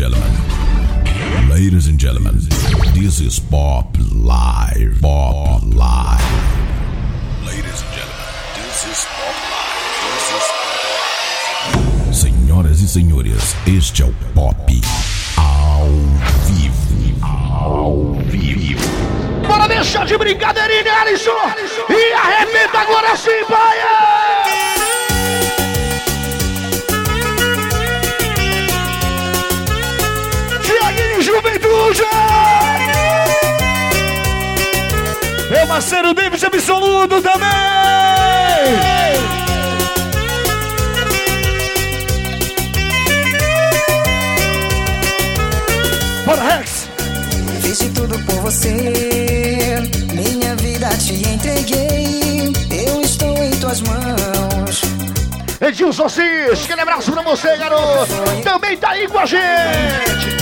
gentlemen, ladies and gentlemen, this is Pop Live. Pop Live. Ladies and gentlemen, this is Live. This is Senhoras e senhores, este é o Pop ao vivo. Ao vivo. Bora deixar de brincadeirinha, Alisson! E arrebenta agora sim, pai! Juventude! Meu parceiro David Absoluto também! Bora, Rex! Fiz de tudo por você, minha vida te entreguei. Eu estou em tuas mãos. Edilson Cis, aquele abraço pra você, garoto! Também tá aí com a gente!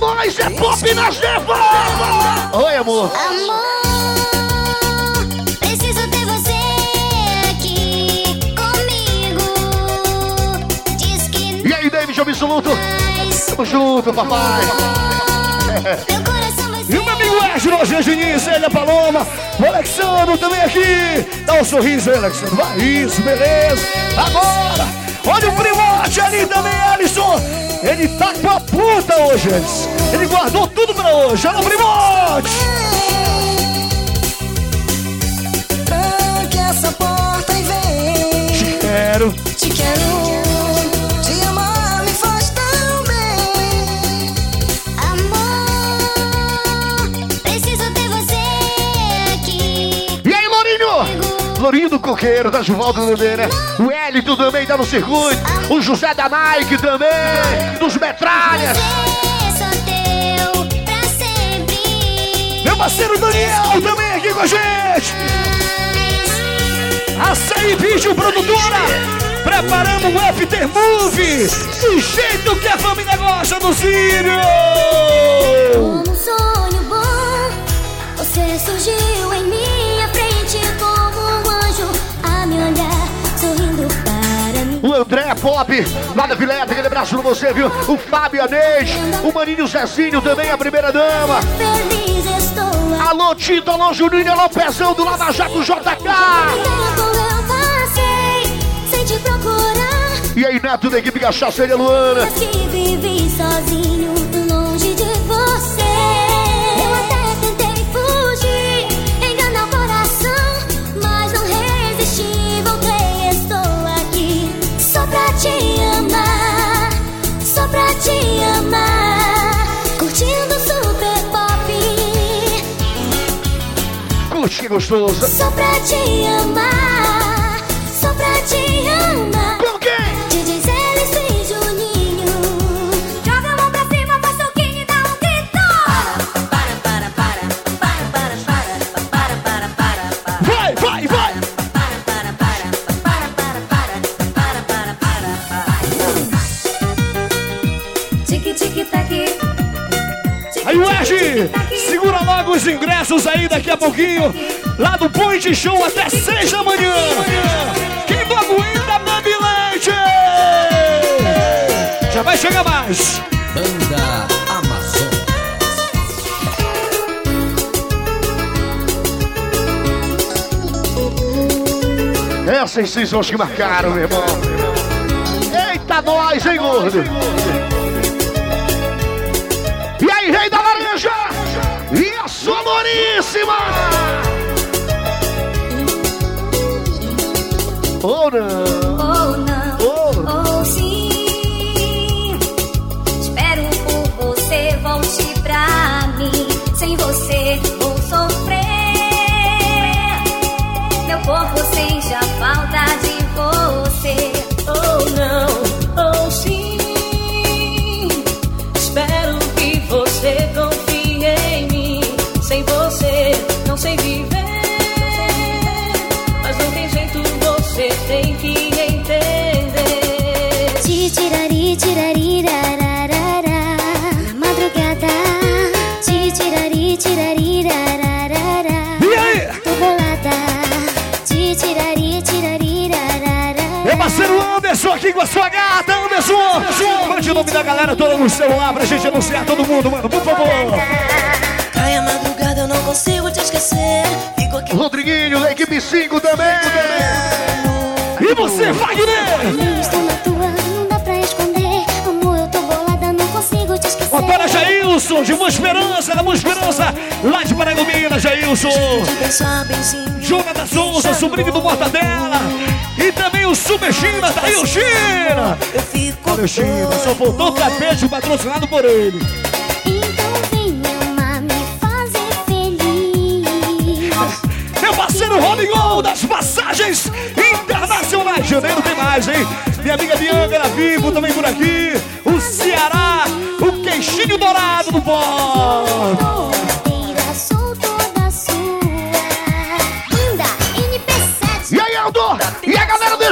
Nós, é pop nas nevas! Oi, amor! Amor, preciso ter você aqui comigo. Diz que E aí, David Absoluto? Tamo junto, papai! Meu coração vai E ser. o meu amigo Edson, Roger Diniz, ele a Paloma, o Alexandre também aqui. Dá um sorriso aí, Alexandre. Vai, isso, beleza. Agora, olha o primote ali também, Alisson. Ele tá com a puta hoje, Alisson. Ele guardou tudo pra hoje. Olha o primote. Tranque essa porta e vem. Quero. Te quero. Do Coqueiro, da Juvaldo também, né? O Elito também tá no circuito. O José da Nike também. Dos Metralhas. Meu parceiro Daniel também aqui com a gente. Açaí Vídeo Produtora. Preparando um After Movie. Do jeito que a família gosta do Círio. Como um sonho bom, você surgiu em minha Pop, lá da Vileta, aquele abraço pra você, viu? O Fábio Anês, o Maninho Zezinho também, a primeira dama. Feliz estou. Alô Tito, alô Juninho, alô Pezão do Lava Jato JK. Procurar, E aí, Neto da equipe Cachaceira Luana. mas que vivi sozinho que gostoso. só pra te amar, só pra te amar. Daqui a pouquinho. Lá do Point Show até 6 da manhã. Quem não aguenta, bebe leite. Já vai chegar mais. Banda Amazon. Essas seis são as que marcaram, meu irmão. Eita, nós, hein, gordo? E aí, rei da laranja? A sonoríssima? Ou não? Parceiro Anderson aqui com a sua gata, Anderson. Mande o nome da galera toda no celular pra gente anunciar todo mundo, mano, por favor. Cai a madrugada, eu não consigo te esquecer. Fico aqui. Rodriguinho, da equipe 5 também. E você, Wagner? Estou na tua, não dá pra esconder. Amor, eu tô bolada, não consigo te esquecer. Antônia Jailson, de Boa Esperança, da Boa Esperança, lá de Paragominas, Jailson. Benzinho. Jonathan Souza, sobrinho do Mortadela. O Super China, tá aí o China. Eu fico Olha o China, só faltou o tapete patrocinado por ele. Então vem amar, me fazer feliz. Meu parceiro Rodrigo das passagens internacionais. Janeiro tem mais, hein? Minha amiga Bianca Vivo também por aqui. O Ceará, o queixinho dourado do pó.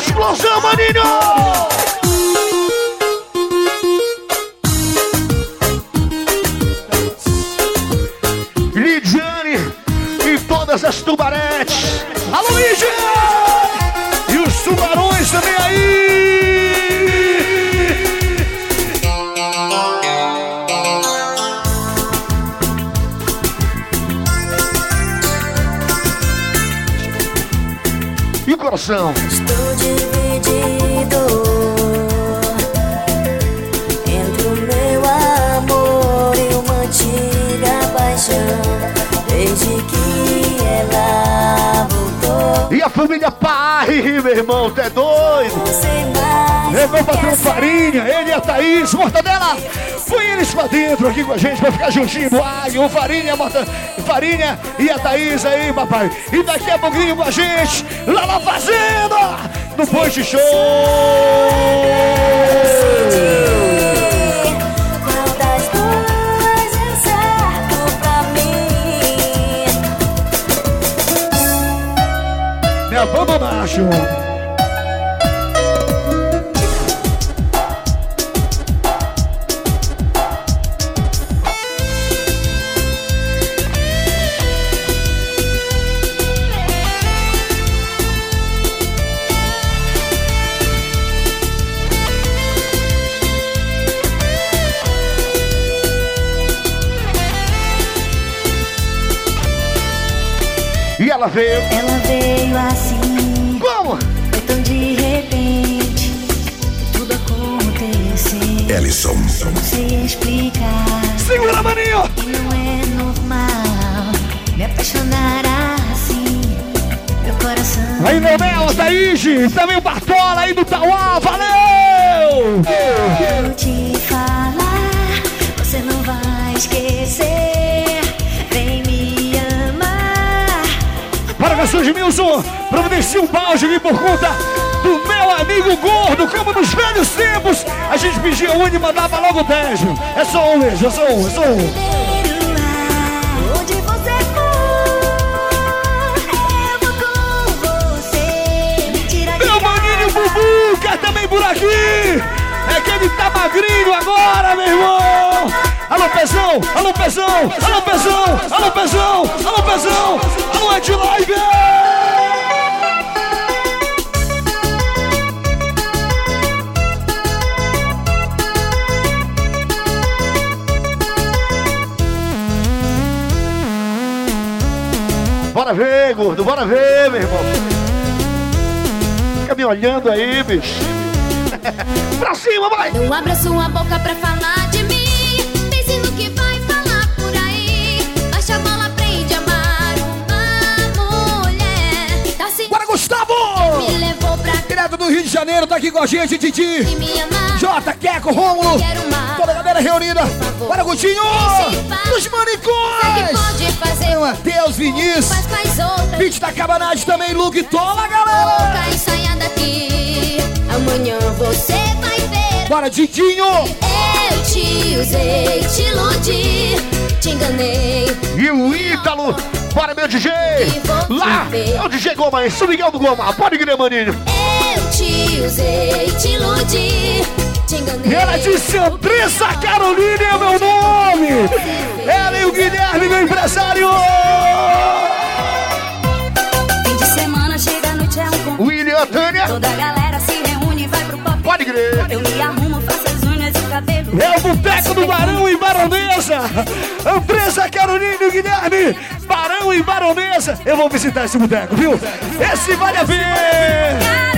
Explosão, maninho? Lidiane e todas as tubaretes. Alô, Lídia! E os tubarões também aí! E coração? Paixão. Desde que ela voltou, E a família Pai, meu irmão, tu é doido? o que patrão fazer. Farinha, ele e a Thaís, Mortadela. Põe eles pra dentro aqui com a gente, pra ficar juntinho do Águia, o Farinha, Morta, Farinha e a Thaís aí, papai. E daqui a pouquinho com a gente, lá na Fazenda, no Punch Show. Me abandonar, show. E ela veio. Ela veio assim, Como? foi tão de repente. Tudo aconteceu. Ellison. Não sei explicar. Segura, maninho. E não é normal me apaixonar assim. Meu coração. Aí, meu Mel, Thaís, também o Bartola aí do Tauá, valeu! Quero te falar, você não vai esquecer. Para Garçom de Milson, providencia um balde aqui por conta do meu amigo gordo, como nos velhos tempos. A gente pedia um e mandava logo 10. É só um mesmo, é só um, é só um. Também por aqui. É que ele tá magrinho agora, meu irmão. Alô, Pezão, alô, Pezão, alô, Pezão, alô, Pezão, alô, Pezão, alô, Ed Live. Bora ver, gordo, bora ver, meu irmão. Fica me olhando aí, bicho. pra cima, vai! Não abra sua boca pra falar Janeiro, tá aqui com a gente, amar. Jota, Queco, Rômulo. Toda a galera reunida. Bora, Gutinho! Fazer Meu Matheus, Vinícius. Beat da Cabanagem também, Luke Tola, galera! Amanhã você vai ver. Bora, Titinho! Eu te usei, te iludi, te enganei. E o Ítalo! Bora, meu DJ! Lá é o DJ Goma, em São Miguel do Goma. Pode crer, maninho. Te usei, te iludi, te enganei. E ela disse Andressa Caroline é meu nome! Ela e o Guilherme, meu empresário! Fim de semana chega a noite é um. William Tânia, Toda a galera se reúne igreja. Eu me arrumo, faço as unhas e o cabelo. É o Boteco do Barão e Baronesa. Empresa Caroline e Guilherme. Barão e Baronesa. Eu vou visitar esse boteco, viu? Esse vale a pena.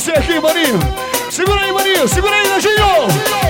você aqui, maninho. Segura aí, maninho. Segura aí, Anjinho.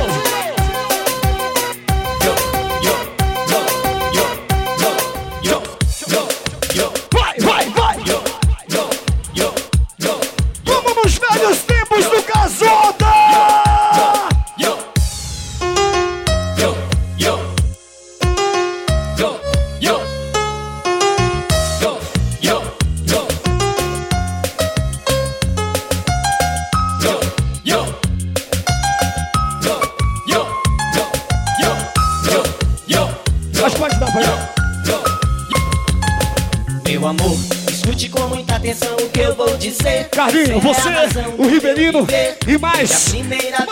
E mais.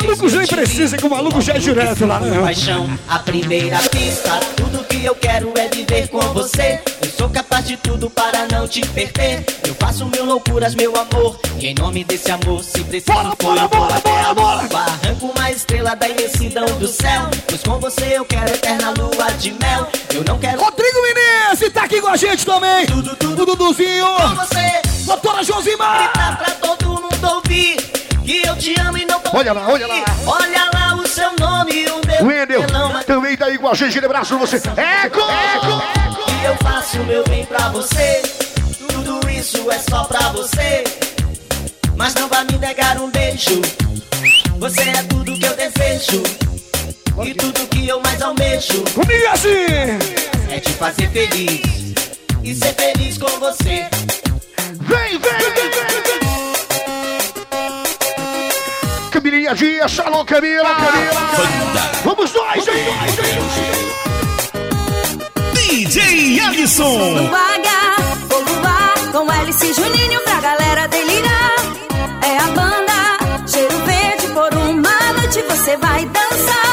Maluco já precisa que o maluco já é direto lá, né? Paixão, a primeira pista. Tudo que eu quero é viver com você. Eu sou capaz de tudo para não te perder. Eu faço mil loucuras, meu amor. E em nome desse amor, se preciso Bora, bora, bora, bora, bora. Arranco uma estrela da imensidão do céu. Pois com você eu quero eterna lua de mel. Eu não quero Rodrigo Menezes tá aqui com a gente também. tudo, tudo O Duduzinho. com você. Doutora Josimar. Gritar pra todo mundo ouvir que eu te amo e não vou Olha lá, olha lá. Olha lá o seu nome e o meu Wendel também tá aí com a gente. Abraço você. Eco! Eco! que eu faço meu bem pra você. Tudo isso é só pra você. Mas não vai me negar um beijo. Você é tudo que eu desejo. E tudo que eu mais almejo Comigo assim. é te fazer feliz. E ser feliz com você. Vem, vem, vem, vem, vem. Camilinha Dias, alô Camila, Camila. Vamos nós, hein? DJ Alisson. Vou vagar, vou voar com Alice Juninho pra galera delirar. É a banda, cheiro verde, por uma noite você vai dançar.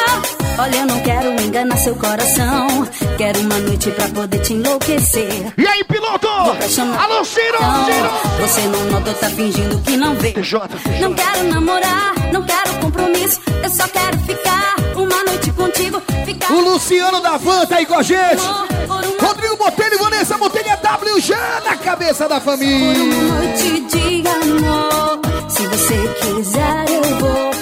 Olha, eu não quero enganar seu coração. Quero uma noite pra poder te enlouquecer. E aí, piloto? Alô, Ciro, Então, Ciro. Você não nota, tá fingindo que não vê. TJ, Não quero namorar, não quero compromisso. Eu só quero ficar uma noite contigo. Ficar O Luciano da Van tá aí com a gente. por uma Rodrigo Botelho e Vanessa Botelho é WG na cabeça da Por família. uma noite de amor. Se você quiser, eu vou.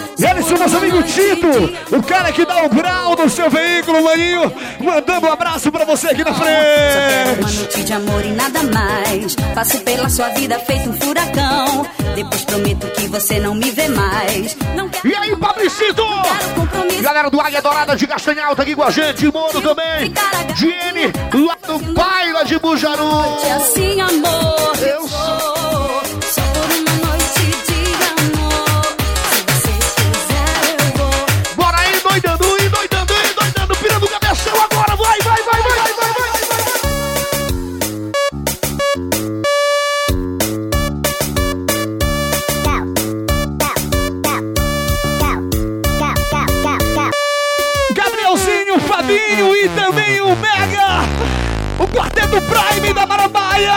Alisson, nosso amigo Tito, o cara que dá o grau no seu veículo, maninho, mandando um abraço pra você aqui na Só quero uma frente. noite de amor e nada mais. Passo pela sua vida feito um furacão. Depois prometo que você não me vê mais. E aí, Pabricito? Galera do Águia Dourada de Castanhal tá aqui com a gente, Mono também. Diene, lá do Baila de Bujaru. Assim, amor. Eu sou. Quarteto Prime da Marambaia.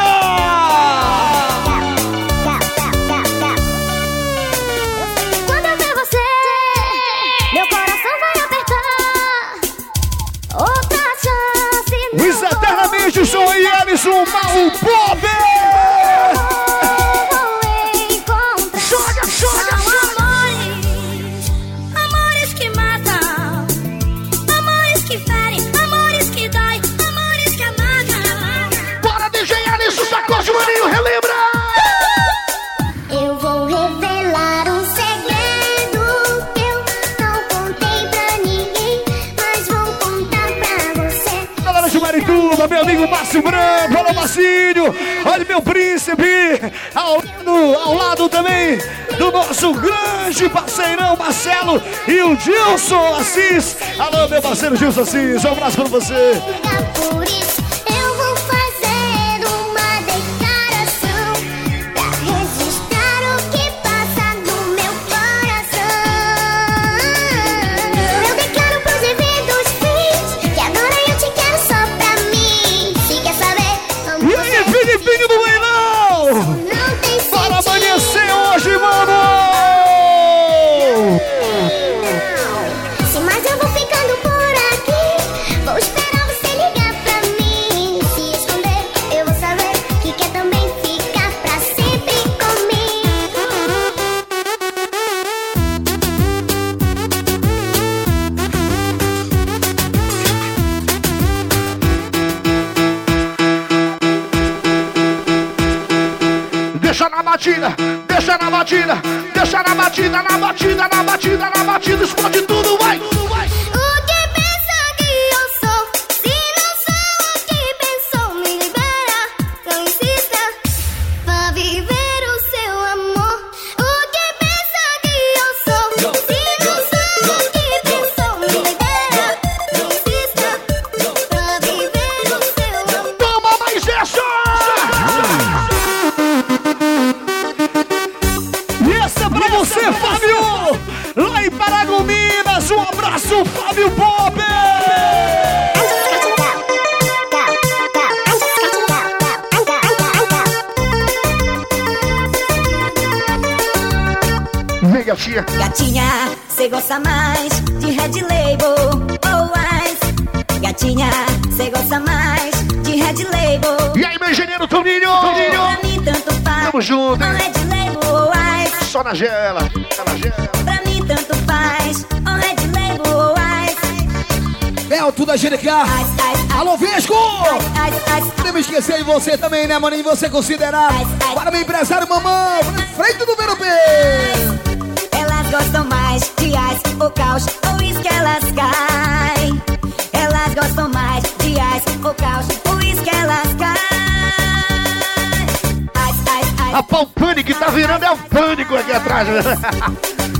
Quando eu ver você, meu coração vai apertar. Outra chance. Os eternamente são aí, Alisson, Mal Márcio Branco, olha meu príncipe, ao ao lado também do nosso grande parceirão Marcelo e o Gilson Assis. Alô, meu parceiro Gilson Assis, um abraço pra você. Batida, na batida, na batida, explode tudo, gatinha! Gatinha, cê gosta mais de Red Label ou Ice? Gatinha, cê gosta mais de Red Label. E aí, meu engenheiro Toninho! Pra Toninho! mim tanto faz. Tamo junto, Ou hein? Red Label ou Ice? Só na gela, só na gela. Pra mim tanto faz. Ou Red Label ou Ice? Da GDK. Ice, ice, ice. Alô, Vesco! Podemos esquecer de você também, né, maninho? Você considerar. Para meu empresário, mamão. Frente do número B. Elas gostam mais de ice ou caos, ou isso que elas caem. Elas gostam mais de ice ou caos, ou isso que elas caem. Ice, ice, ice, Rapaz, o pânico tá virando, é o pânico aqui atrás.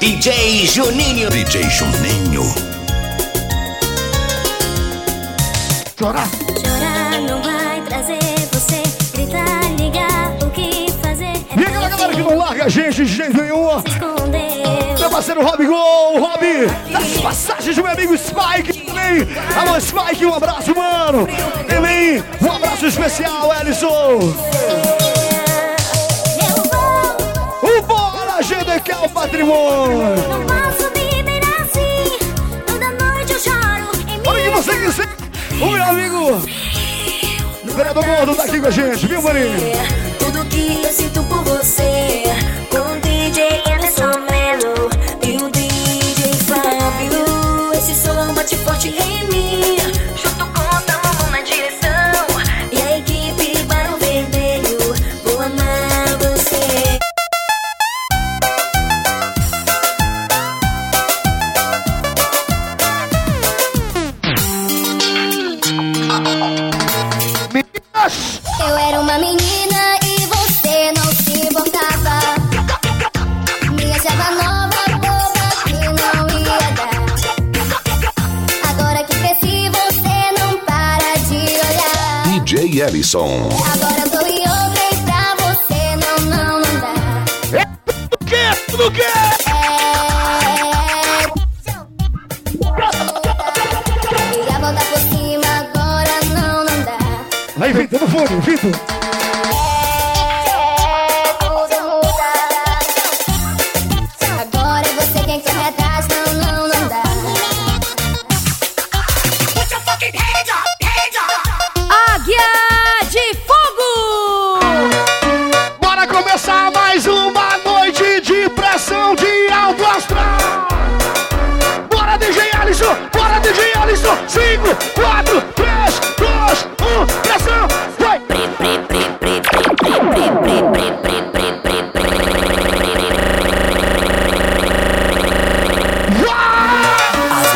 DJ Juninho. DJ Juninho. Chorar. Chorar não vai trazer você. Gritar, ligar, o que fazer? É E aquela galera que não larga a gente de jeito nenhum. se esconder. Meu parceiro Rob Gol, Rob, das passagens do meu amigo Spike também. Alô, Spike, um abraço, mano. Também, um abraço especial, Ellison. Bora GDK é o patrimônio. não posso viver assim. Toda noite eu choro. Em Olha o que você quiser. O meu amigo, Vereador Gordo, tá aqui com a gente, viu, maninho? Tudo que eu sinto por você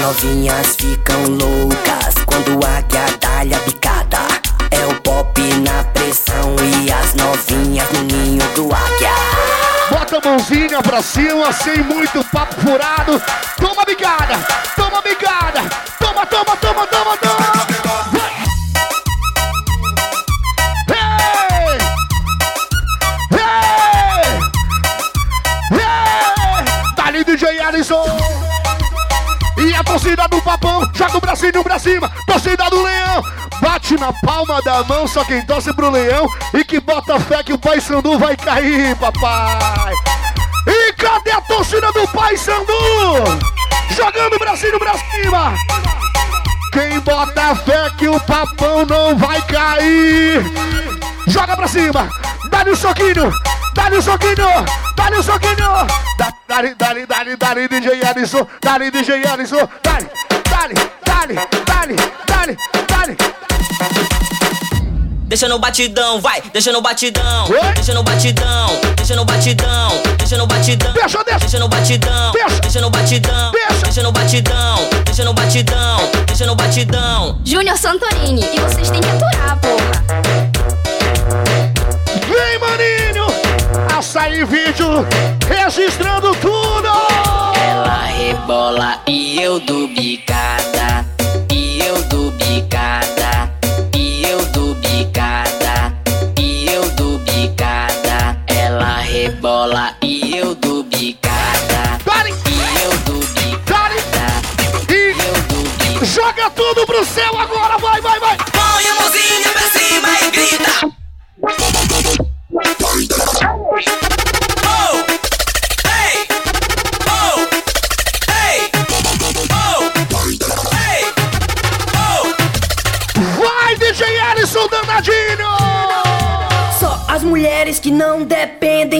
novinhas ficam loucas quando a águia dá-lhe a picada. É o pop na pressão e as novinhas no ninho do águia. Bota a mãozinha pra cima, sem muito papo furado. Toma bigada, toma bigada. Toma, toma, toma, toma, toma. Cima. Torcida do leão bate na palma da mão. Só quem torce pro leão e que bota fé que o Pai Sandu vai cair, papai. E cadê a torcida do Pai Sandu? Jogando o bracinho pra cima. Quem bota fé que o papão não vai cair. Joga pra cima. Dá-lhe um soquinho. Dá-lhe um soquinho. Dá-lhe um soquinho. Dá- Dá-lhe, dá-lhe, dá-lhe, dá-lhe, DJ Alisson. Dá-lhe, DJ Alisson. Dá-lhe, dá-lhe, dá-lhe, dá-lhe, dá-lhe. Deixa no batidão, vai, deixa no batidão, Oi? deixa no batidão, deixa no batidão, deixa no batidão, Deixa, deixa. deixa no batidão, Deixa. deixa no batidão, Deixa. deixa no batidão, deixa no batidão, deixa no batidão. Júnior Santorini. E vocês têm que aturar, porra. Vem, maninho. Açaí vídeo. Registrando tudo. Ela rebola e eu dou bicada. E eu dou bicada. E eu dou bicada. E eu dou bicada. Ela rebola e eu dou bicada. E eu dou bicada. E Eu dou bicada. joga tudo pro céu agora. Vai, vai, vai. Põe a mãozinha pra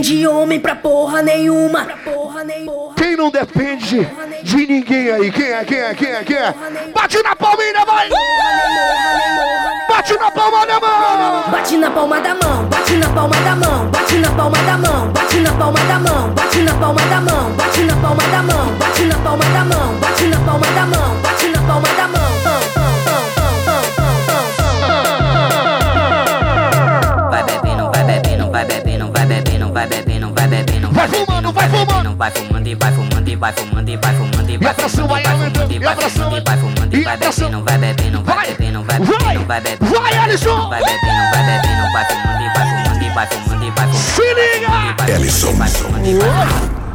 de homem pra porra nenhuma. Pra porra nenhuma. Quem não depende de ninguém aí? Quem é, quem é, quem é, quem é? Bate na palminha, vai. Bate na palma da mão. Bate na palma da mão, bate na palma da mão, bate na palma da mão, bate na palma da mão, bate na palma da mão, bate na palma da mão, bate na palma da mão, bate na palma da mão, bate na palma da mão. Vai fumando e vai fumando e vai fumando e vai fumando e E a pressão vai aumentando, e a pressão e vai fumando e e vai bebendo, vai bebendo, vai Vai, bebendo, vai vai, bebendo, vai bebendo, vai, Alisson. vai bebendo, vai bebendo, vai fumando e vai fumando e vai fumando e vai fumando. Se liga. Ellison. Vai fumando e vai fumando.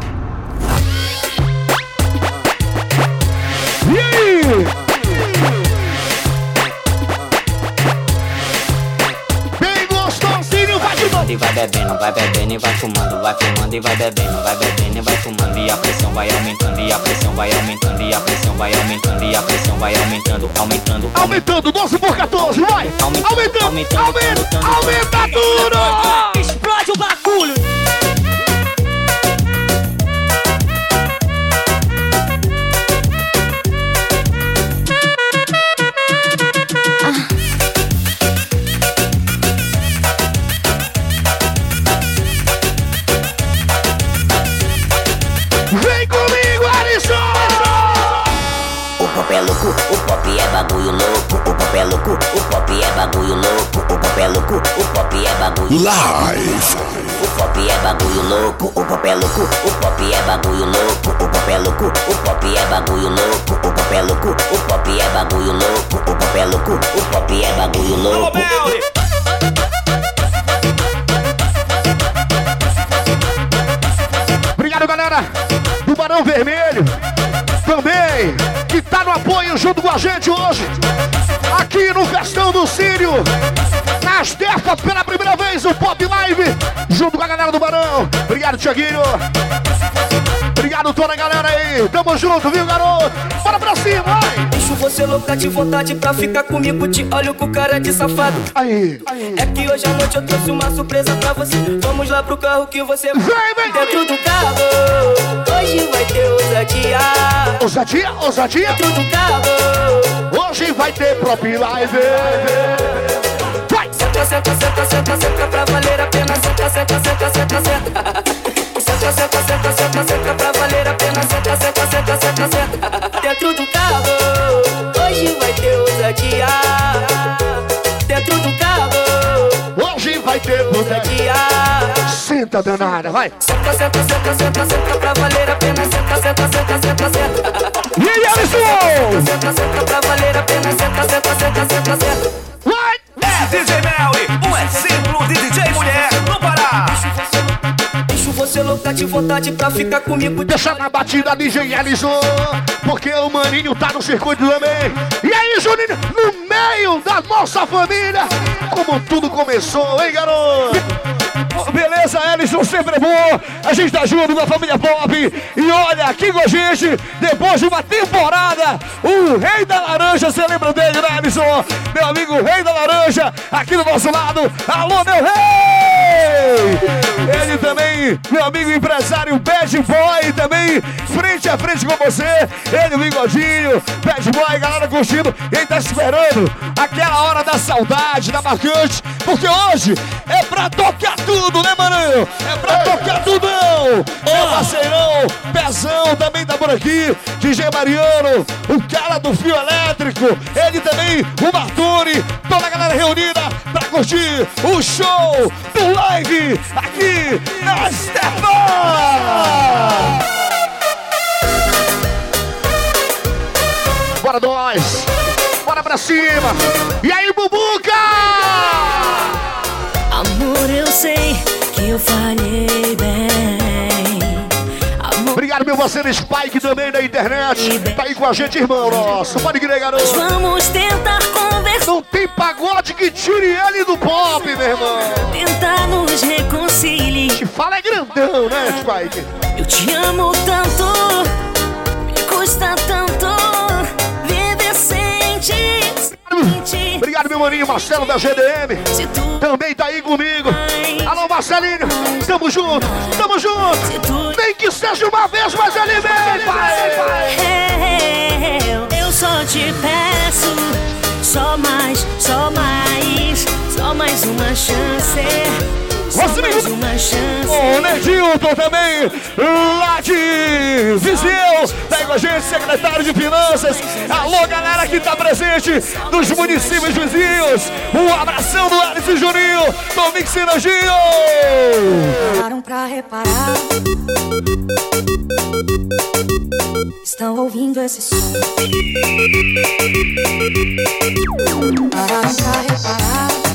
E vai bebendo, vai bebendo e vai fumando, vai fumando e vai bebendo, vai bebendo e vai fumando e a pressão vai aumentando e a pressão vai aumentando e a pressão vai aumentando e a pressão vai aumentando, aumentando, Aumentando 12 por 14, vai. Aumentando, Aumentando, aumentando, aumenta, aumentando, aumenta tudo. Louco, o pop é bagulho louco, o pop é louco, o pop é bagulho louco, o pop é louco, o pop é bagulho Live. O pop é bagulho louco, o pop é louco, o pop é bagulho louco, o pop é louco, o pop é bagulho louco, o pop é louco, o pop é bagulho louco, o pop é louco, o pop é bagulho louco. Obrigado, galera do Barão Vermelho. Também, que tá no apoio junto com a gente hoje. Aqui no Festão do Sírio. Nas terras pela primeira vez, o Pop Live. Junto com a galera do Barão. Obrigado, Tiaguinho. Obrigado toda a galera aí. Tamo junto, viu, garoto? Bora pra cima, vai. Deixo você louca de vontade pra ficar comigo. Te olho com cara de safado. Aí. É que hoje à noite eu trouxe uma surpresa pra você. Vamos lá pro carro que você Vem, vem. Dentro do carro, hoje vai ter ousadia. Ousadia, ousadia. Dentro do carro, Hoje vai ter Pop Live. Vai. senta, senta, senta, senta, senta pra valer a pena. Senta, senta, senta, senta, senta. senta, senta, senta, senta, senta pra valer a pena. Senta, senta, senta, senta, senta. Dentro do carro, hoje vai ter ousadia. Dentro do carro, hoje vai ter ousadia. Senta, danada, vai. Senta, senta, senta, senta, senta pra valer a pena. Senta, senta, senta, senta, senta. E aí, Alisson? Senta, senta pra valer a pena. Senta, senta, senta, senta, senta. What? É DJ Melly, o exemplo de DJ mulher no Pará. Você louca de vontade pra ficar comigo. Deixa na batida DJ Alisson, porque o maninho tá no circuito também. E aí, Juninho, no meio da nossa família, como tudo começou, hein, garoto? Beleza, Ellison, sempre é bom. A gente tá junto com a família Pop. E olha, aqui com a gente, depois de uma temporada, o Rei da Laranja, você lembra dele, né, Ellison? Meu amigo Rei da Laranja, aqui do nosso lado. Alô, meu rei! Ele também, meu amigo empresário Bad Boy, também frente a frente com você. Ele, o bigodinho, Bad Boy, galera curtindo. Ele tá esperando aquela hora da saudade, da marcante, porque hoje é pra tocar tudo, né, Maranhão? É pra tocar tudão! Meu parceirão, Pezão também tá por aqui. DJ Mariano, o cara do fio elétrico. Ele também, o Marturi, toda a galera reunida pra curtir o show do live aqui na Stefan! Bora nós! Bora pra cima! E aí, Bubuca! Sei que eu falhei bem. Amor, Obrigado, meu parceiro Spike também da internet. Tá aí com a gente, irmão nosso. Pode crer, garoto. vamos tentar conversar. Não tem pagode que tire ele do pop, meu irmão. Tentar nos reconciliar. Te fala é grandão, né, Spike? Eu te amo tanto, me custa tanto viver sem ti. Obrigado, meu maninho Marcelo da GDM. Também tá aí comigo. Alô, Marcelinho. Tamo junto, tamo junto. Nem que seja uma vez, mas ele vem, pai. eu só te peço, só mais, só mais, só mais uma chance. Você mais uma chance. O Nedilton também, lá de Viseu, tá aí com a gente, secretário de Finanças. Alô, galera que tá presente dos municípios vizinhos. Um abração do Alice e Juninho, do Mix Energia. Pararam pra reparar. Estão ouvindo esse som. Pararam pra reparar.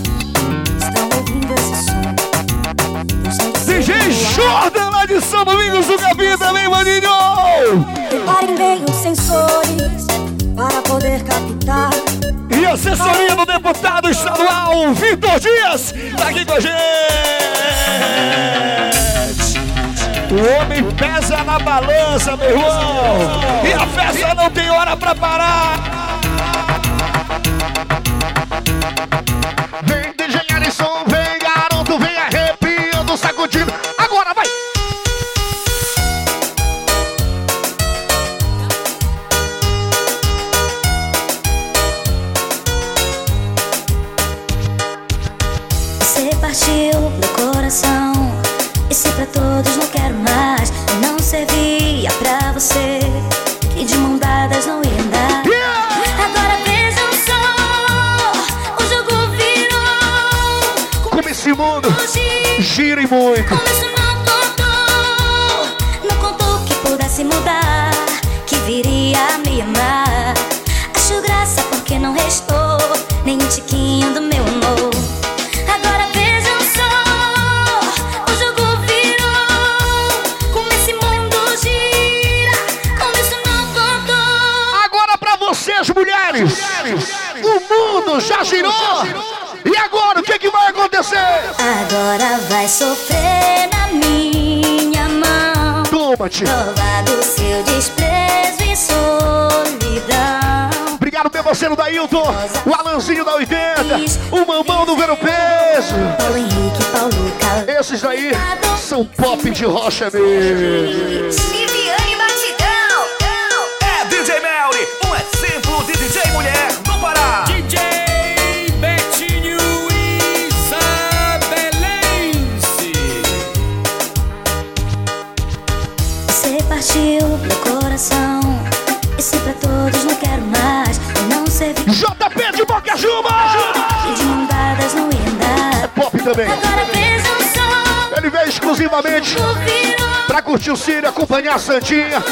DJ Jordan lá de São Domingos do Capim também, maninho. Reparem bem os sensores para poder captar. E a assessoria do deputado estadual Vitor Dias tá aqui com a gente. O homem pesa na balança, meu irmão. E a festa não tem hora pra parar. O Alanzinho da 80. O Mamão do Ver o Peso. Esses daí são pop de rocha mesmo. Também. Ele veio exclusivamente pra curtir o Círio, acompanhar a Santinha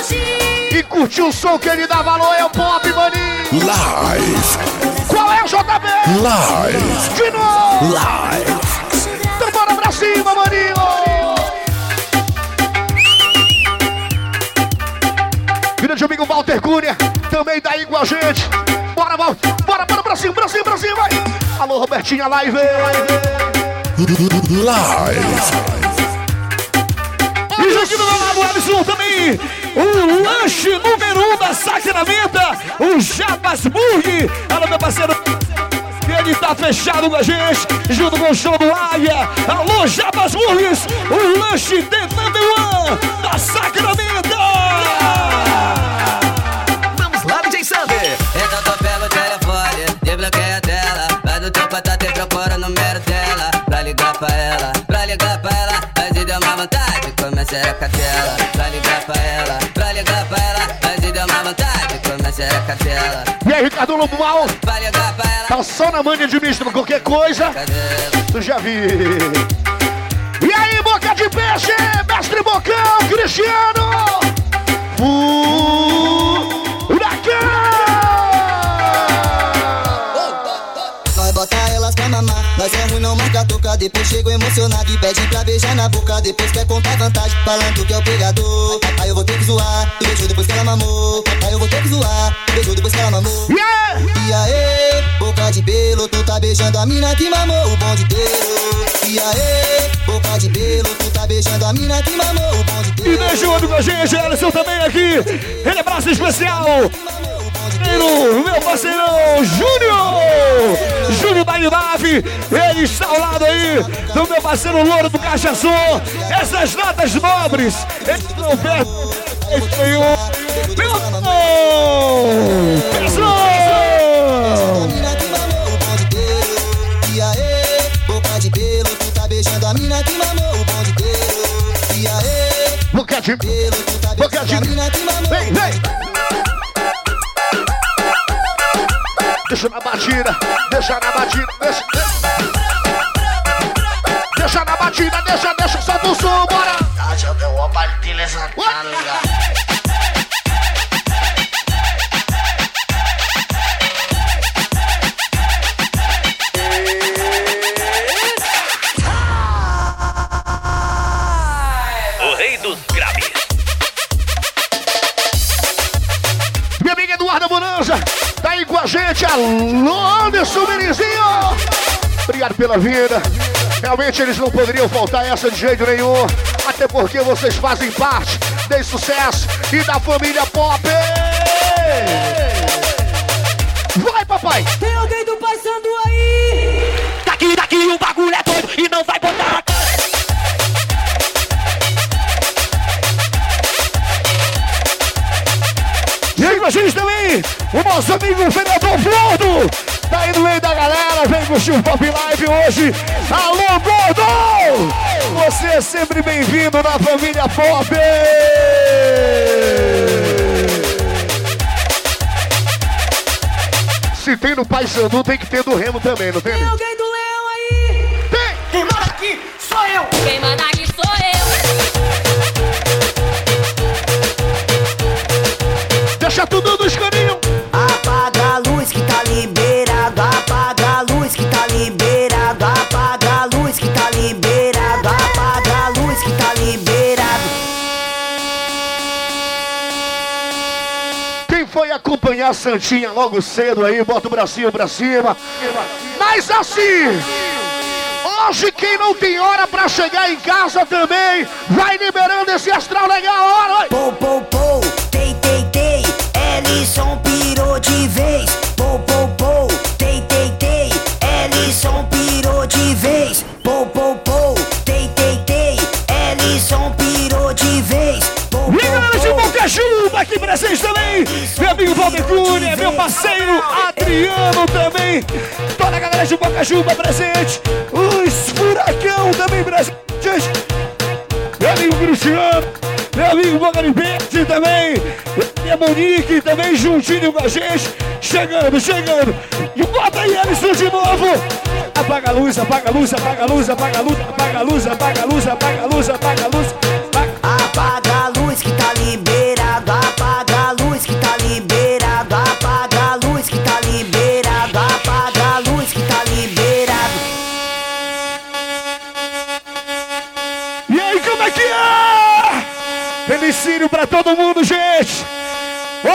e curtir o som que ele dá valor. É o pop, maninho. Live. Qual é o JB? Live. De novo. Live. Então bora pra cima, maninho. Grande amigo Walter Cunha, também tá aí com a gente. Bora, Val. Bora, bora pra cima, pra cima, pra cima, vai. Alô, Robertinha Live. Live. E já aqui do lado, Alisson, também o lanche número um da Sacramenta, o Jabas Burg. Alô, meu parceiro. Ele tá fechado com a gente, junto com o show do Águia. Alô, Jabas Burgues, o lanche de number one da Sacramenta. Vontade, comecei a catela. Pra ligar pra ela, pra ligar pra ela. Mas deu uma vontade, comecei a catela. E aí, Ricardo Lobo Mal? Pra ligar pra ela. Tá só na mania de misto, qualquer coisa. Tu já viu. E aí, boca de peixe, mestre Bocão, Cristiano. Nós nós é ruim, não marca toca. Depois chego emocionado e pede pra beijar na boca. Depois quer contar vantagem, falando que é o pegador. Aí eu vou ter que zoar, tu beijou depois que ela mamou. Aí eu vou ter que zoar, tu beijou depois que ela mamou. E aí, boca de belo, tu tá beijando a mina que mamou o bonde inteiro. E aí, boca de belo, tu tá beijando a mina que mamou o bonde inteiro. E deixa o olho com a gente, Alisson também aqui. Ele é braço especial. Parceiro, meu parceirão Júnior! Júnior da Inave, ele está ao lado aí do meu parceiro Louro do Cachaçu. Essas notas nobres, não perde nenhum. Meu aí, boca de pelo, tu tá beijando a mina que mamou o bonde inteiro. E aí, boca de pelo, tu tá boca de Vem, vem! Deixa na batida, deixa na batida, deixa. Deixa na batida, deixa, deixa, solta o som, bora! Yo te voy a partir esa tanga. Alô, Anderson Menizinho! Obrigado pela vida. Realmente eles não poderiam faltar essa de jeito nenhum. Até porque vocês fazem parte desse sucesso e da família Pop. Vai, papai! Tem alguém do passando aí? Daqui, daqui, o bagulho é doido e não vai botar a o nosso amigo vereador Gordo. Tá aí no meio da galera, vem curtir o Pop Live hoje. Alô, Gordo! Você é sempre bem-vindo na família Pop! Se tem no Paysandu, tem que ter do Remo também, não tem? Tem alguém do leão aí? Tem! Quem manda aqui sou eu. Quem manda aqui sou eu. Deixa tudo a Santinha logo cedo aí, bota o bracinho pra cima. Mas assim, hoje quem não tem hora pra chegar em casa também, vai liberando esse astral legal, hora. Pou, pou, pou, tei, tei, tei, Ellison pirou de vez. Pou, pou, pou, tei, tei, tei, Ellison pirou de vez. Pou, pou, pou, tei, tei, tei, Ellison pirou de vez. Pou, a galera de Boca Juba aqui presente também, meu amigo Valdir Cunha, meu parceiro Adriano também, toda a galera de Boca Juba presente, os Furacão também presente, meu amigo Cristiano, meu amigo Boca de também, e a Monique também juntinho com a gente, chegando, chegando, e bota aí Alisson, de novo. Apaga a luz, apaga a luz, apaga a luz, apaga a luz, apaga a luz, apaga a luz, apaga a luz, apaga a luz. Apaga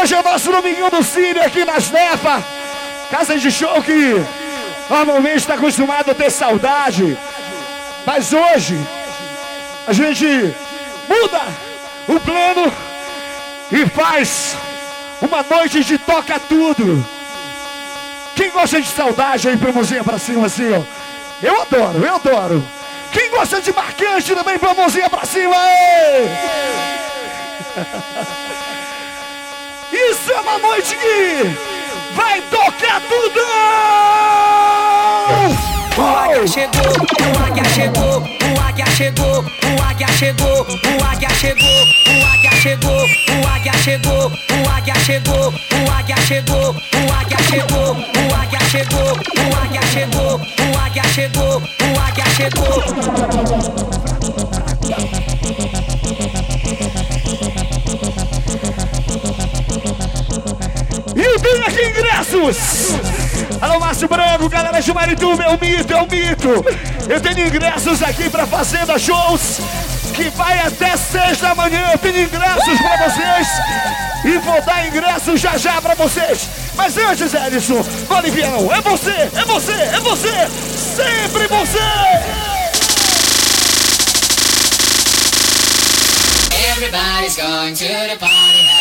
Hoje é o nosso Domingão do Círio aqui nas Nefa. Casa de show que normalmente está acostumado a ter saudade. Mas hoje a gente muda o plano e faz uma noite de toca tudo. Quem gosta de saudade aí, pra mãozinha pra cima assim, ó. Eu adoro, eu adoro. Quem gosta de marcante também, pra mãozinha pra cima, aí! Isso é uma noite que vai tocar tudo! O águia chegou, o águia chegou, o águia chegou, o águia chegou, o águia chegou, o águia chegou, o águia chegou, o águia chegou, o águia chegou, o águia chegou, o águia chegou, o águia chegou, o águia chegou, o águia chegou. Eu tenho aqui ingressos! Alô, Márcio Branco, galera de Marituba, é o mito, é o mito! Eu tenho ingressos aqui pra Fazenda Shows, que vai até seis da manhã. Eu tenho ingressos pra vocês e vou dar ingressos já já pra vocês. Mas antes, Edson, Bolivião, é você, é você, é você! Sempre você! Everybody's going to the party,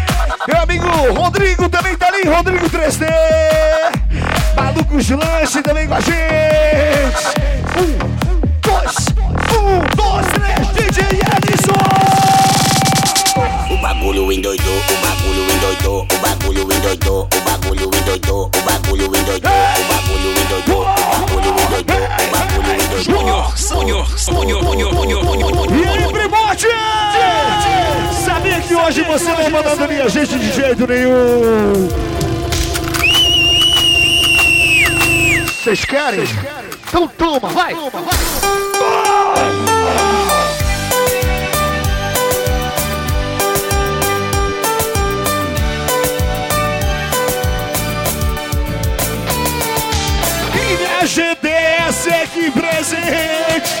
Meu amigo Rodrigo também tá ali, Rodrigo 3D! Malucos lanche também com a gente! Um, dois, um, dois, três, DJ Edson! O bagulho endoidou, o bagulho endoidou, o bagulho endoidou, o bagulho endoidou, o bagulho endoidou, o bagulho endoidou, endoidou. Júnior, Júnior, Júnior, Júnior, Júnior, E aí, primote! Sabia que hoje você não abandonaria a gente de jeito nenhum! Vocês querem? Então toma, vai! Minha GDS aqui presente!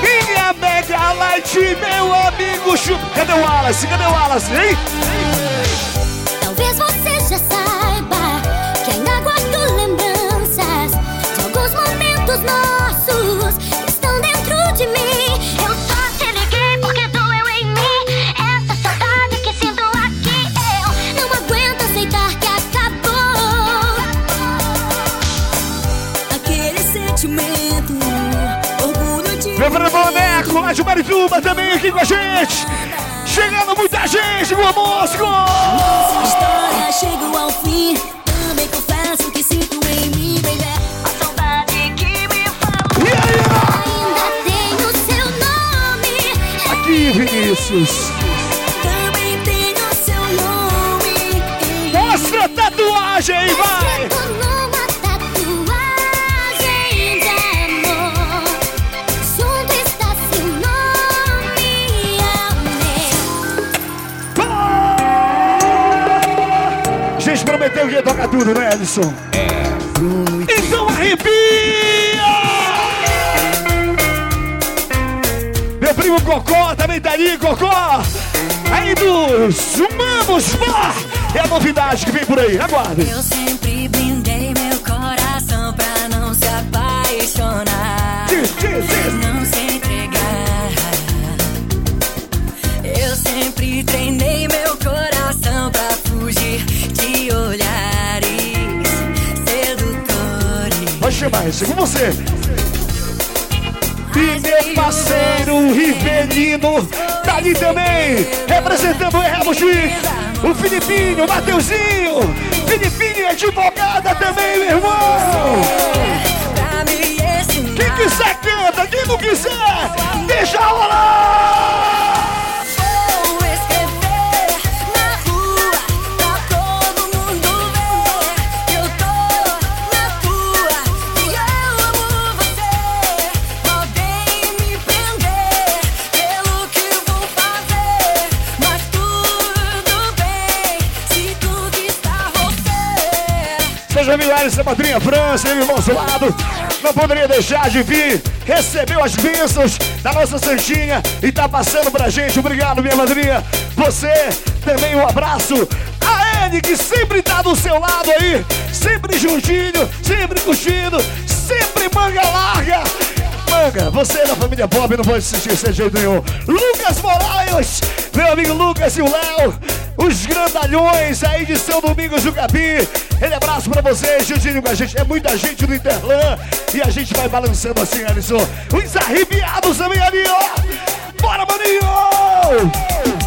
Minha Mega Light, meu amigo Chu... Cadê o Wallace? Cadê o Wallace, hein? Gente! Chegando muita gente conosco! Nossa história chegou ao fim. Também confesso que sinto em mim, baby. A saudade que me falou. E aí, Ainda tenho seu nome. Aqui, Vinícius! Prometeu que ia tocar tudo, né, Edson? É. Então arrepia! Meu primo Cocó também tá aí, Cocó! Aí dos Humanos Bar! É a novidade que vem por aí, aguardem! Isso, é com você! E meu parceiro Rivelino tá ali também, representando o Ramos o Filipinho, o Mateuzinho, Filipinho advogada também, meu irmão. Quem quiser canta, quem não quiser, deixa rolar. Você. Seja milhares, essa madrinha França, ele do nosso lado. Não poderia deixar de vir. Recebeu as bênçãos da nossa Santinha e tá passando pra gente. Obrigado, minha madrinha. Você também um abraço. A Anne, que sempre tá do seu lado aí. Sempre juntinho, sempre curtindo, sempre manga larga. Manga, você da família Bob não pode assistir de jeito nenhum. Lucas Moraes, meu amigo Lucas e o Léo, os grandalhões aí de São Domingos do Capim. Ele abraço pra vocês, juntinho com a gente. É muita gente do Interlan e a gente vai balançando assim, Alisson. Os arrepiados também ali, ó. Bora, maninho!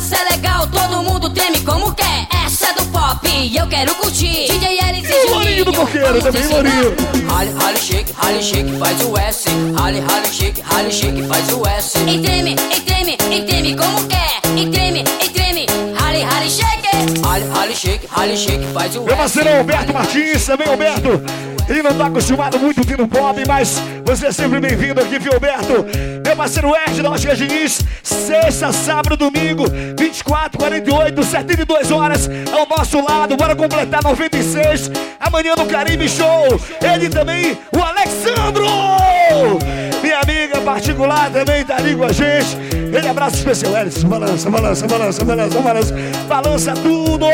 Dança é legal, todo mundo treme como quer. Essa é do pop e eu quero curtir. DJ Alice E o Lourinho do Coqueiro também, Lourinho. Rally, rally, shake, rally, shake, faz o S. Rally, rally, shake, rally, shake, faz o S. E treme, e treme, e treme como quer. E treme, e shake, rally, shake, faz o Meu parceiro Alberto Martins, também Alberto. Ele não tá acostumado muito ouvindo pop, mas você é sempre bem-vindo aqui, viu, Alberto? Meu parceiro Ed da Ótica Diniz, sexta, sábado, domingo, 24, 48, 72 horas ao nosso lado. Bora completar 96. Amanhã no Caribe Show. Ele também, o Alexandro! Amiga particular também tá ali com a gente. Ele abraço especial, Elis. Balança, balança, balança, balança, balança. Balança tudo!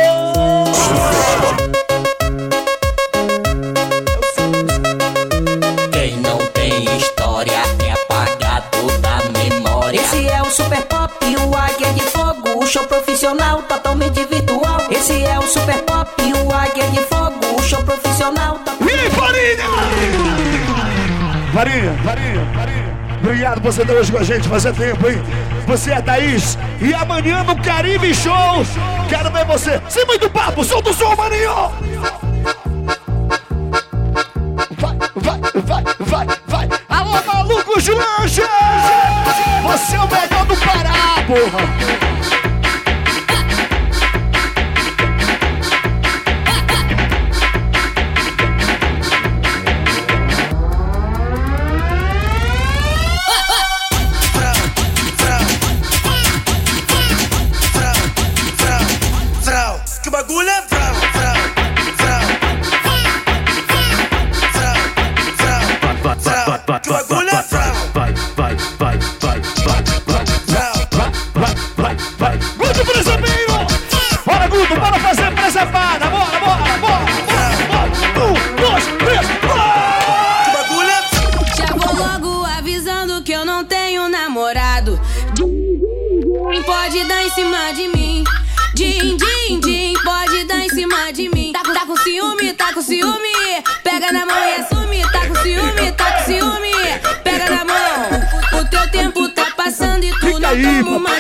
Quem não tem história é apagado da memória. Esse é o Super Pop, o Águia de Fogo, o show profissional totalmente virtual. Esse é o Super Pop, o Águia de Fogo, o show profissional E aí, Farinha, Farinha, Farinha. Obrigado por você estar hoje com a gente, fazia tempo, hein? Você é Thaís. E amanhã no Caribe Show, quero ver você. Sem muito papo, solta o som, maninho! Vai, vai, vai, vai, vai. Alô, malucos lanches! Você é o melhor do Pará, porra!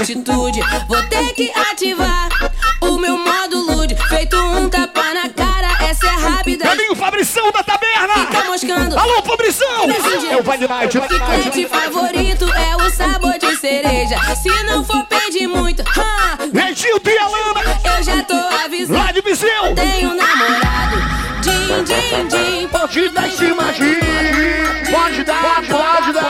Atitude. Vou ter que ativar o meu modo lude. Feito um tapa na cara, essa é rápida. Meu amigo Fabrição da Taberna! Fica moscando. Alô, Fabrição! É o Vai de Night, de. Chiclete favorito é o sabor de cereja. Se não for pedir muito, ha, Regildo e Alana! eu já tô avisando. Lá de Viseu! Tenho namorado. Din, din, din. Pode dar de! Pode dar, pode dar!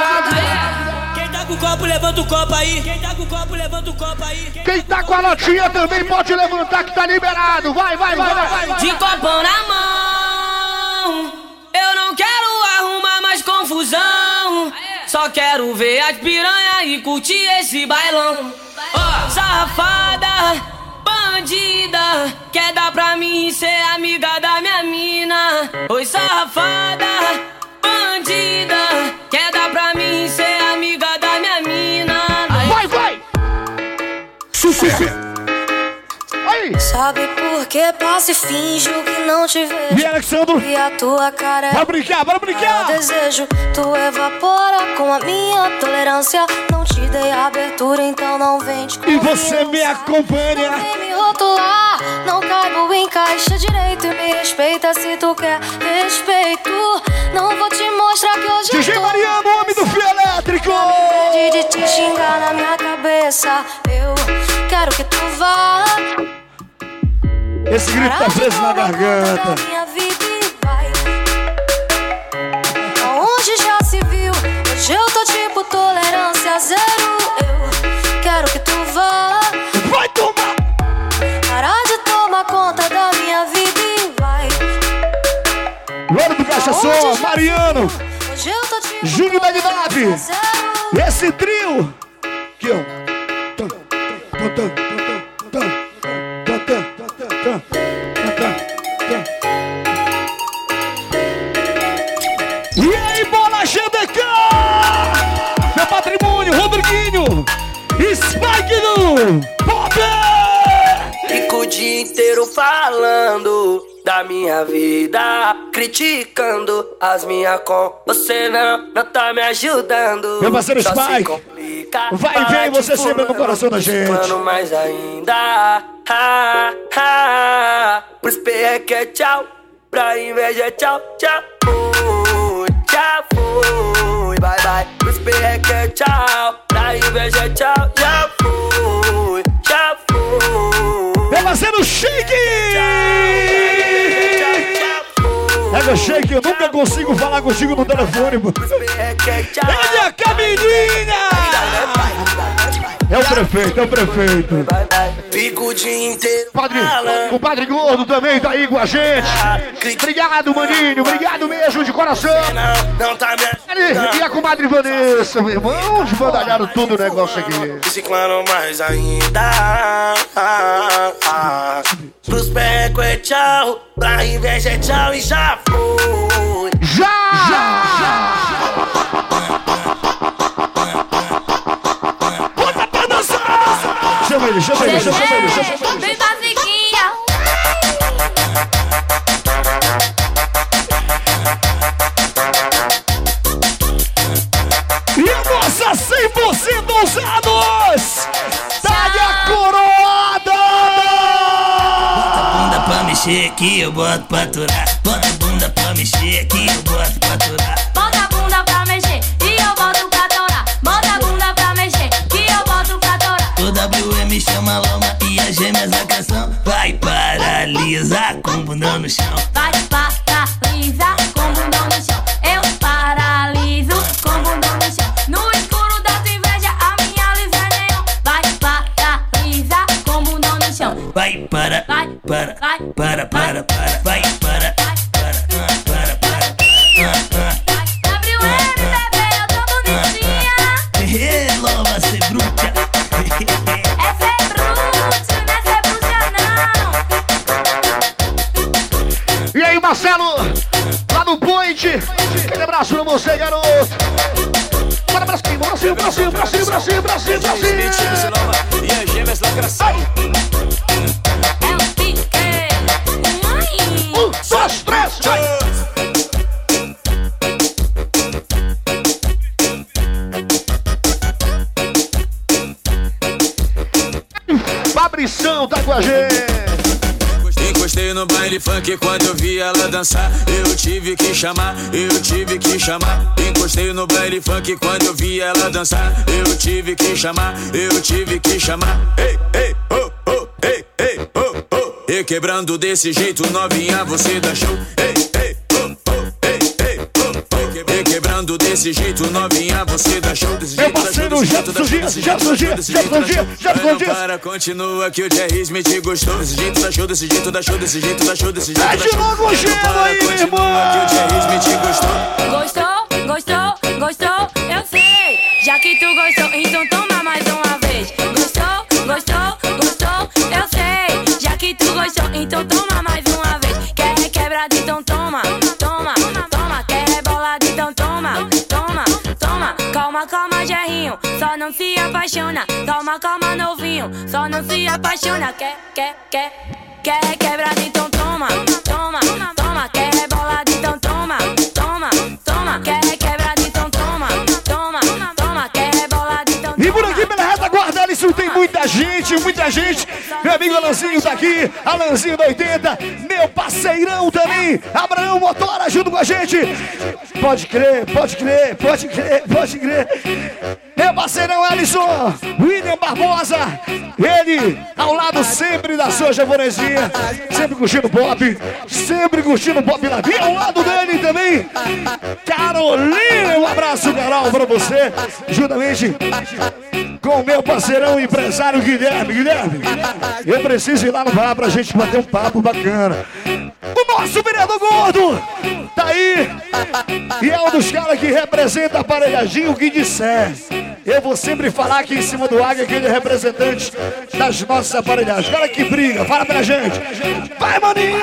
Copo, levanta o copo aí. Quem tá com o copo, levanta o copo aí. Quem tá com a notinha também pode levantar que tá liberado! Vai, vai, vai, vai! vai. De copão na mão. Eu não quero arrumar mais confusão. Só quero ver as piranha e curtir esse bailão. Ó, safada, Bandida, quer dar pra mim ser amiga da minha mina? Oi, safada. Que passo e finjo que não te vejo? E Alexandro? E a tua cara é Bora brincar, bora brincar! Eu desejo, tu evapora com a minha tolerância. Não te dei abertura, então não vende E você me acompanha! Vem me rotular, não caibo em caixa direito. E me respeita se tu quer respeito. Não vou te mostrar que hoje eu tô Mariano, homem do fio elétrico! de te xingar na minha cabeça. Eu quero que tu vá. Esse grito tá preso na garganta. Onde já se viu? Hoje eu tô tipo tolerância zero. Eu quero que tu vá. Vai tomar! Parar de tomar conta da minha vida e vai. Louro do Caixa Som, Mariano, Hoje eu tô tipo Júnior da Nave. tolerância zero. Esse trio! Tum, tum, tum, tum, tum, Rodriguinho! Spike do Pop! Fico o dia inteiro falando da minha vida, criticando as minhas com. Você não, não tá me ajudando. Meu parceiro Só Spike, complica. vai e vem, você sempre no coração da gente. Mais ainda. Ah, ah, pros P é que é tchau, pra inveja é tchau, tchau. Já fui, bye bye. É que é tchau, pra inveja é tchau, já fui, já fui. Meu parceiro Shake! Pega Shake, eu nunca consigo falar contigo no telefone, mano. Ele é a Camilinha! É o prefeito, é o prefeito. Fico o dia inteiro Padre, o Padre Gordo também tá aí com a gente. Obrigado, maninho. Obrigado mesmo, de coração. Não tá me E a comadre Vanessa, meu irmão. Desbandalharam tudo o negócio aqui. Ciclano mais ainda. Pros pecos é tchau, pra inveja é tchau e já fui. Já! Chama ele, chama ele, chama ele, chama ele. Bem basiquinha. E a nossa 100% ousados! Dá-lhe a coroada! bunda pra mexer aqui, eu boto pra aturar. Bota a bunda pra mexer aqui, eu boto pra aturar. Paralisar com bunda no chão. Vai paralisar com bundão no chão. Eu paraliso com bundão no chão. No escuro da tua inveja, a minha luz é neon. Vai paralisar com bundão no chão. Vai para, Vai, para, vai, para, no baile funk quando eu vi ela dançar. Eu tive que chamar, eu tive que chamar. Encostei no baile funk quando eu vi ela dançar. Eu tive que chamar, eu tive que chamar. Ei, ei, oh, oh, ei, ei, oh, oh. E quebrando desse jeito, novinha, você dá show. Ei, ei, oh, oh, ei, ei, oh, oh. E quebrando desse jeito, novinha, você dá show do Jefferson Dias, Jefferson Dias, Jefferson Dias, Jefferson Para, continua que o Jerry Smith gostou. Desse jeito da show, desse jeito da show, desse jeito da show, desse jeito da de novo o gelo aí, meu irmão. Que o Jerry Smith gostou. Gostou. Calma, calma, Jerrinho, só não se apaixona. Calma, calma, novinho, só não se apaixona. Quer, quer, quer, quer quebrar, então toma, toma, toma. Quer rebolada, então toma, toma, toma. Quer quebrada, então toma, toma, toma. Quer rebolada, então E por aqui pela retaguarda, Alisson, tem muita gente, muita gente. Meu amigo Alanzinho tá aqui, Alanzinho da 80, meu parceirão também, Abraão Motora junto com a gente. Pode crer, pode crer, pode crer, pode crer. Meu parceirão Alisson, William Barbosa, ele ao lado sempre da sua japonesinha, sempre curtindo pop, sempre curtindo pop na vida. Ao lado dele também, Carolina, um abraço, Carol, pra você, juntamente com o meu parceirão empresário Guilherme. Guilherme, eu preciso ir lá no bar pra gente bater um papo bacana. O nosso vereador gordo tá aí e é um dos caras que representa aparelhadinho o que disser. Eu vou sempre falar aqui em cima do águia que ele é representante das nossas aparelhagens. Cara que briga, fala pra gente. Vai, maninho!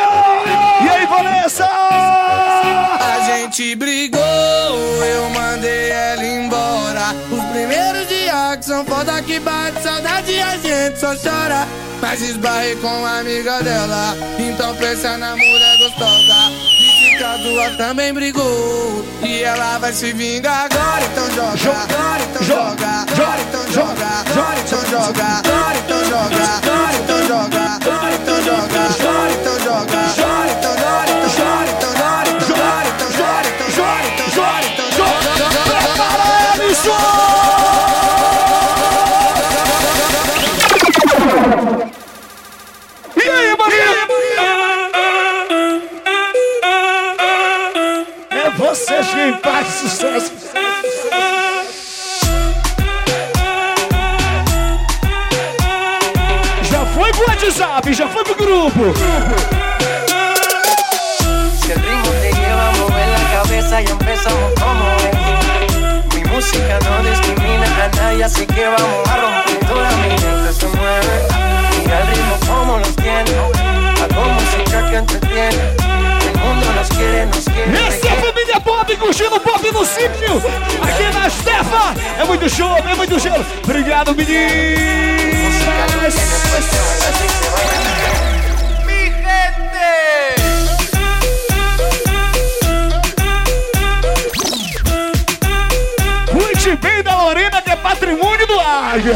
E aí, Vanessa? A gente brigou, eu mandei ela embora. Os primeiros dias que são foda que bate saudade a gente só chora. Mas esbarrei com uma amiga dela, então pensa na mulher gostosa. Disse que a tua também brigou, e ela vai se vingar. Agora. Então joga, agora então joga, agora então joga, agora então joga, agora então joga, agora então joga, agora então joga, agora então joga, agora então joga, agora então joga, agora então joga, muito show, é muito show. Obrigado, meninos. Mi gente. Cuide bem da Lorena, que é patrimônio do Águia.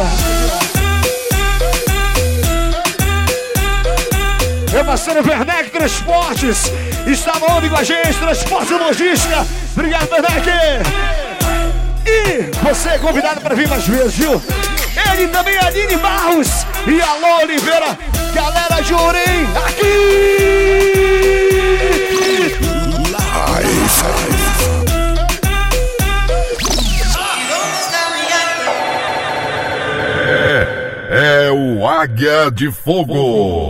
Meu parceiro Werneck Transportes estava onde com a gente? Transporte e Logística. Obrigado, Werneck. Você é convidado para vir mais vezes, viu? Ele também, Aline Barros e Alô Oliveira. Galera de Orem, aqui! É, é o Águia de Fogo.